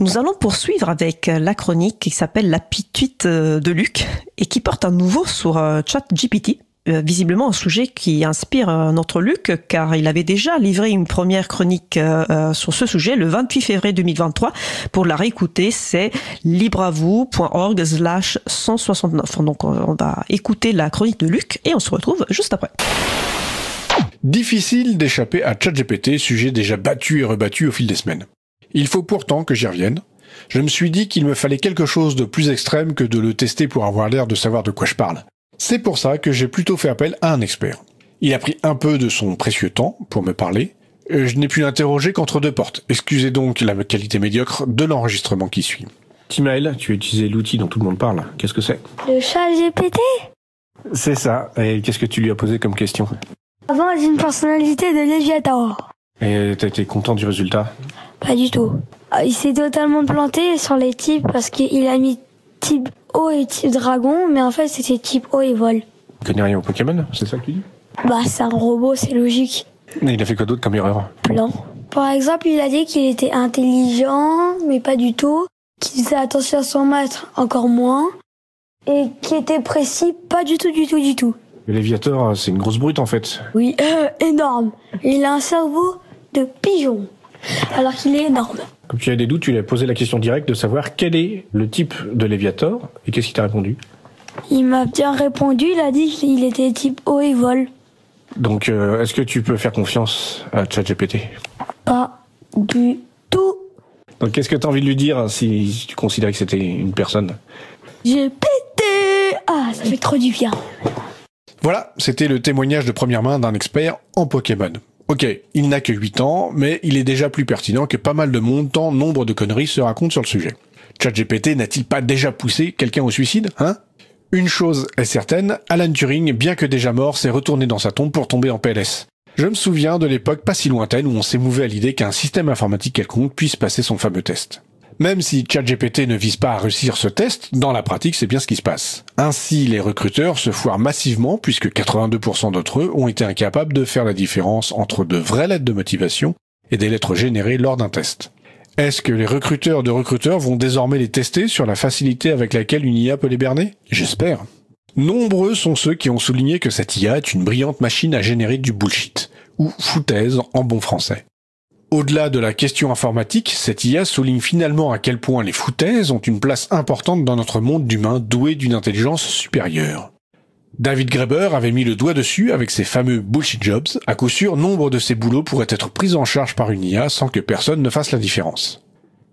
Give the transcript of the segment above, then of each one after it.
Nous allons poursuivre avec la chronique qui s'appelle La pituite de Luc et qui porte à nouveau sur ChatGPT. Euh, visiblement un sujet qui inspire euh, notre Luc, car il avait déjà livré une première chronique euh, sur ce sujet le 28 février 2023. Pour la réécouter, c'est libreavou.org slash 169. Donc on va écouter la chronique de Luc et on se retrouve juste après. Difficile d'échapper à ChatGPT, sujet déjà battu et rebattu au fil des semaines. Il faut pourtant que j'y revienne. Je me suis dit qu'il me fallait quelque chose de plus extrême que de le tester pour avoir l'air de savoir de quoi je parle. C'est pour ça que j'ai plutôt fait appel à un expert. Il a pris un peu de son précieux temps pour me parler. Je n'ai pu l'interroger qu'entre deux portes. Excusez donc la qualité médiocre de l'enregistrement qui suit. Timaël, tu as utilisé l'outil dont tout le monde parle. Qu'est-ce que c'est? Le chat GPT C'est ça. Et qu'est-ce que tu lui as posé comme question? Avant, j'ai une personnalité de Léviator. Et t'as été content du résultat? Pas du tout. Ah, il s'est totalement planté sur les types parce qu'il a mis type eau et type dragon, mais en fait c'était type eau et vol. Tu connais rien au Pokémon, c'est ça que tu dis? Bah c'est un robot, c'est logique. Mais il a fait quoi d'autre comme erreur? Plan. Par exemple, il a dit qu'il était intelligent, mais pas du tout, qu'il faisait attention à son maître, encore moins, et qu'il était précis, pas du tout, du tout, du tout. Le Léviator, c'est une grosse brute en fait. Oui, euh, énorme. Il a un cerveau de pigeon, alors qu'il est énorme. Comme tu as des doutes, tu lui as posé la question directe de savoir quel est le type de Léviator et qu'est-ce qu'il t'a répondu Il m'a bien répondu, il a dit qu'il était type eau et vol. Donc, euh, est-ce que tu peux faire confiance à ChatGPT? Pas du tout. Donc, qu'est-ce que tu as envie de lui dire si tu considères que c'était une personne? J'ai pété Ah, ça fait trop du bien. Voilà, c'était le témoignage de première main d'un expert en Pokémon. Ok, il n'a que 8 ans, mais il est déjà plus pertinent que pas mal de monde tant nombre de conneries se racontent sur le sujet. ChatGPT n'a-t-il pas déjà poussé quelqu'un au suicide, hein? Une chose est certaine, Alan Turing, bien que déjà mort, s'est retourné dans sa tombe pour tomber en PLS. Je me souviens de l'époque pas si lointaine où on s'émouvait à l'idée qu'un système informatique quelconque puisse passer son fameux test. Même si ChatGPT ne vise pas à réussir ce test, dans la pratique, c'est bien ce qui se passe. Ainsi, les recruteurs se foirent massivement puisque 82% d'entre eux ont été incapables de faire la différence entre de vraies lettres de motivation et des lettres générées lors d'un test. Est-ce que les recruteurs de recruteurs vont désormais les tester sur la facilité avec laquelle une IA peut les berner? J'espère. Nombreux sont ceux qui ont souligné que cette IA est une brillante machine à générer du bullshit, ou foutaise en bon français. Au-delà de la question informatique, cette IA souligne finalement à quel point les foutaises ont une place importante dans notre monde d'humains doués d'une intelligence supérieure. David Graeber avait mis le doigt dessus avec ses fameux bullshit jobs. À coup sûr, nombre de ces boulots pourraient être pris en charge par une IA sans que personne ne fasse la différence.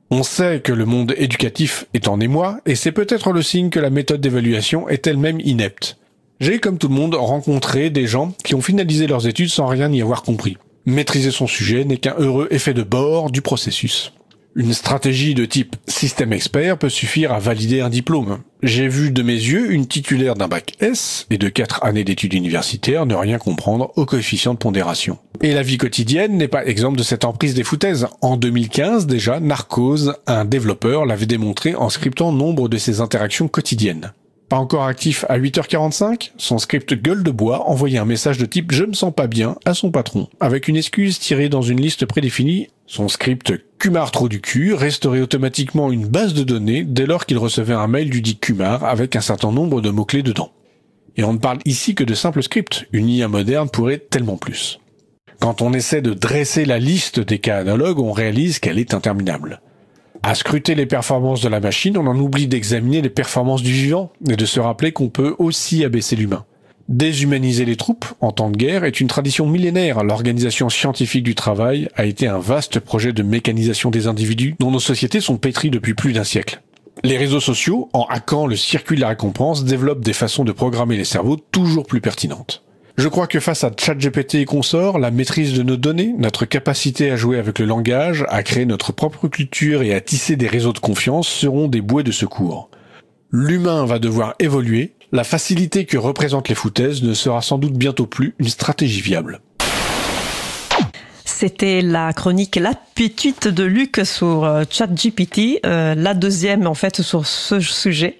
On sait que le monde éducatif est en émoi, et c'est peut-être le signe que la méthode d'évaluation est elle-même inepte. J'ai, comme tout le monde, rencontré des gens qui ont finalisé leurs études sans rien y avoir compris. Maîtriser son sujet n'est qu'un heureux effet de bord du processus. Une stratégie de type système expert peut suffire à valider un diplôme. J'ai vu de mes yeux une titulaire d'un bac S et de quatre années d'études universitaires ne rien comprendre au coefficient de pondération. Et la vie quotidienne n'est pas exemple de cette emprise des foutaises. En 2015 déjà, Narcose, un développeur, l'avait démontré en scriptant nombre de ses interactions quotidiennes. Pas encore actif à 8h45, son script gueule de bois envoyait un message de type je me sens pas bien à son patron, avec une excuse tirée dans une liste prédéfinie. Son script Kumar trop du cul restaurait automatiquement une base de données dès lors qu'il recevait un mail du dit Kumar avec un certain nombre de mots-clés dedans. Et on ne parle ici que de simples scripts, une IA moderne pourrait tellement plus. Quand on essaie de dresser la liste des cas analogues, on réalise qu'elle est interminable. À scruter les performances de la machine, on en oublie d'examiner les performances du vivant et de se rappeler qu'on peut aussi abaisser l'humain. Déshumaniser les troupes en temps de guerre est une tradition millénaire. L'organisation scientifique du travail a été un vaste projet de mécanisation des individus dont nos sociétés sont pétries depuis plus d'un siècle. Les réseaux sociaux, en hackant le circuit de la récompense, développent des façons de programmer les cerveaux toujours plus pertinentes. Je crois que face à ChatGPT et consorts, la maîtrise de nos données, notre capacité à jouer avec le langage, à créer notre propre culture et à tisser des réseaux de confiance seront des bouées de secours. L'humain va devoir évoluer, la facilité que représentent les foutaises ne sera sans doute bientôt plus une stratégie viable. C'était la chronique La Petite de Luc sur euh, ChatGPT, euh, la deuxième en fait sur ce sujet.